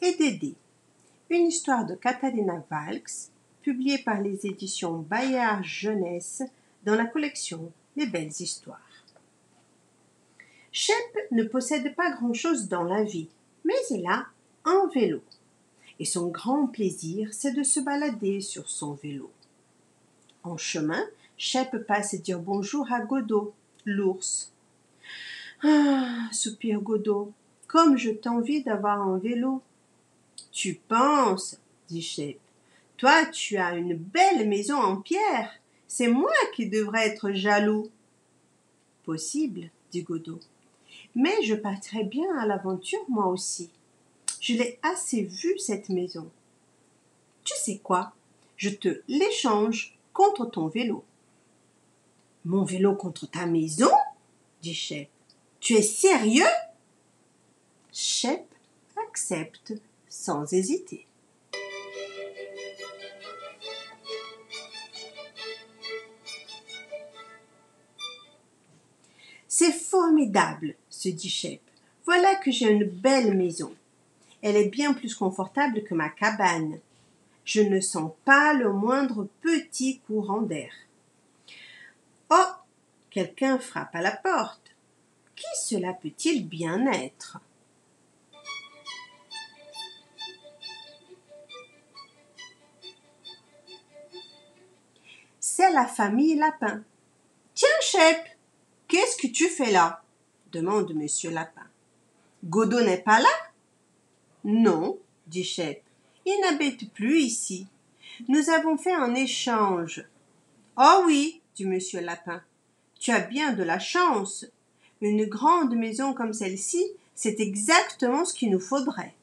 Dédé, une histoire de Catalina Valks, publiée par les éditions Bayard Jeunesse dans la collection Les Belles Histoires. Shep ne possède pas grand-chose dans la vie, mais il a un vélo. Et son grand plaisir, c'est de se balader sur son vélo. En chemin, Shep passe dire bonjour à Godot, l'ours. Ah, soupire Godot, comme je t'envie d'avoir un vélo. Tu penses, dit Shep. Toi, tu as une belle maison en pierre. C'est moi qui devrais être jaloux. Possible, dit Godot. Mais je partirai bien à l'aventure moi aussi. Je l'ai assez vue, cette maison. Tu sais quoi? Je te l'échange contre ton vélo. Mon vélo contre ta maison? dit Shep. Tu es sérieux? Shep accepte sans hésiter. C'est formidable, se dit Shep. Voilà que j'ai une belle maison. Elle est bien plus confortable que ma cabane. Je ne sens pas le moindre petit courant d'air. Oh Quelqu'un frappe à la porte. Qui cela peut-il bien être? La famille Lapin. Tiens, Chep, qu'est-ce que tu fais là? demande Monsieur Lapin. Godot n'est pas là? Non, dit Chep. Il n'habite plus ici. Nous avons fait un échange. Oh oui, dit Monsieur Lapin. Tu as bien de la chance. Une grande maison comme celle-ci, c'est exactement ce qu'il nous faudrait.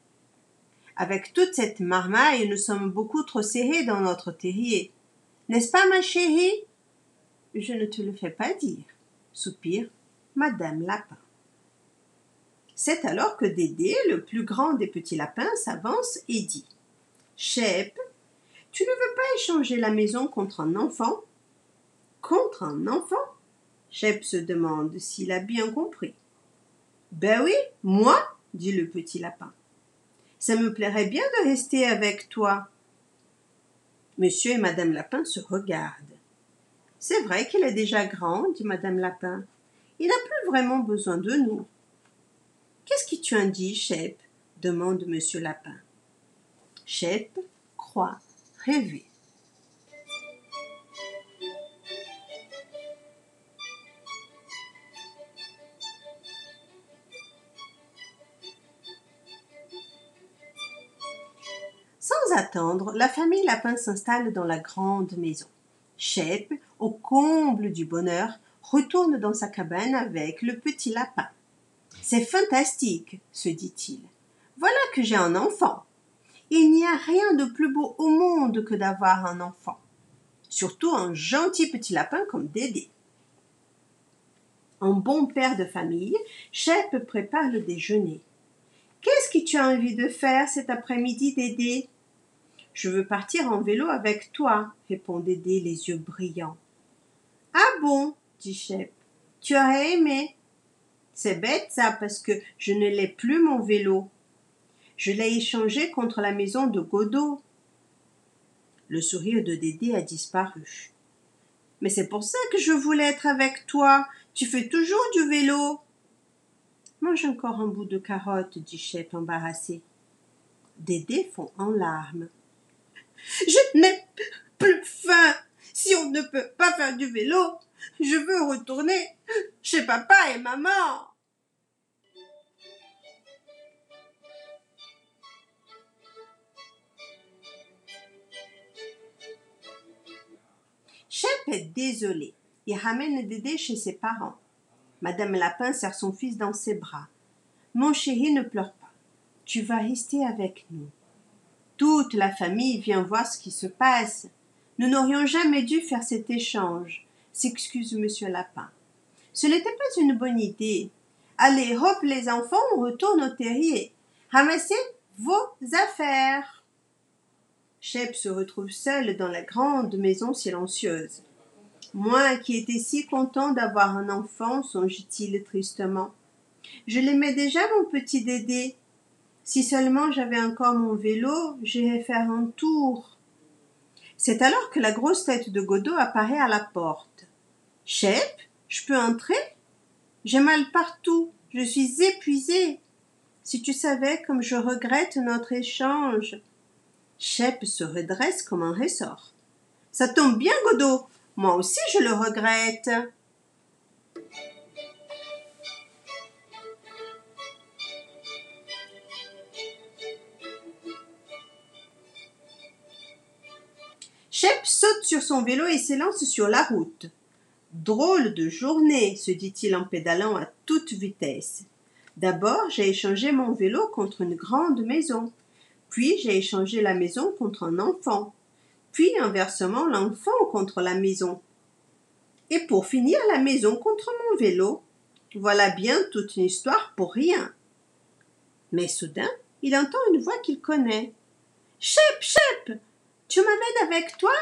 Avec toute cette marmaille, nous sommes beaucoup trop serrés dans notre terrier. N'est-ce pas, ma chérie? Je ne te le fais pas dire, soupire Madame Lapin. C'est alors que Dédé, le plus grand des petits lapins, s'avance et dit Chep, tu ne veux pas échanger la maison contre un enfant? Contre un enfant? Chep se demande s'il a bien compris. Ben oui, moi, dit le petit lapin. Ça me plairait bien de rester avec toi. Monsieur et Madame Lapin se regardent. C'est vrai qu'il est déjà grand, dit Madame Lapin. Il n'a plus vraiment besoin de nous. Qu'est-ce que tu en dis, Chep demande Monsieur Lapin. Chep croit rêver. Attendre, la famille Lapin s'installe dans la grande maison. Chep, au comble du bonheur, retourne dans sa cabane avec le petit lapin. C'est fantastique, se dit-il. Voilà que j'ai un enfant. Il n'y a rien de plus beau au monde que d'avoir un enfant. Surtout un gentil petit lapin comme Dédé. Un bon père de famille, Chep prépare le déjeuner. Qu'est-ce que tu as envie de faire cet après-midi, Dédé? Je veux partir en vélo avec toi, répond Dédé les yeux brillants. Ah bon, dit Chep. Tu aurais aimé. C'est bête ça, parce que je ne l'ai plus mon vélo. Je l'ai échangé contre la maison de Godot. Le sourire de Dédé a disparu. Mais c'est pour ça que je voulais être avec toi. Tu fais toujours du vélo. Mange encore un bout de carotte, dit Chep embarrassé. Dédé fond en larmes. Je n'ai plus faim. Si on ne peut pas faire du vélo, je veux retourner chez papa et maman. Chep est désolé. Il ramène Dédé chez ses parents. Madame Lapin serre son fils dans ses bras. Mon chéri, ne pleure pas. Tu vas rester avec nous. Toute la famille vient voir ce qui se passe. Nous n'aurions jamais dû faire cet échange, s'excuse monsieur Lapin. Ce n'était pas une bonne idée. Allez, hop les enfants, on retourne au terrier. Ramassez vos affaires. Chep se retrouve seul dans la grande maison silencieuse. Moi qui étais si content d'avoir un enfant, songe-t-il tristement. Je l'aimais déjà, mon petit Dédé. Si seulement j'avais encore mon vélo, j'irais faire un tour. C'est alors que la grosse tête de Godot apparaît à la porte. Chep, je peux entrer? J'ai mal partout, je suis épuisée. Si tu savais comme je regrette notre échange. Chep se redresse comme un ressort. Ça tombe bien, Godot. Moi aussi je le regrette. Shep saute sur son vélo et s'élance sur la route. Drôle de journée, se dit-il en pédalant à toute vitesse. D'abord, j'ai échangé mon vélo contre une grande maison. Puis j'ai échangé la maison contre un enfant. Puis inversement l'enfant contre la maison. Et pour finir la maison contre mon vélo. Voilà bien toute une histoire pour rien. Mais soudain, il entend une voix qu'il connaît. Chep, chep tu m'amènes avec toi?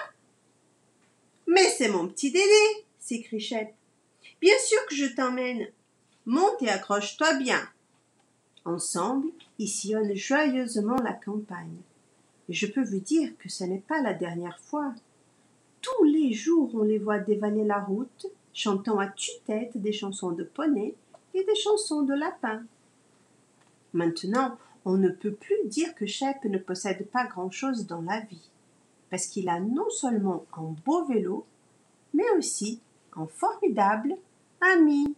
Mais c'est mon petit Dédé s'écrie Chep. Bien sûr que je t'emmène. Monte et accroche-toi bien. Ensemble, ils sillonnent joyeusement la campagne. Et je peux vous dire que ce n'est pas la dernière fois. Tous les jours, on les voit dévaler la route, chantant à tue-tête des chansons de poney et des chansons de lapin. Maintenant, on ne peut plus dire que Chep ne possède pas grand-chose dans la vie parce qu'il a non seulement un beau vélo, mais aussi un formidable ami.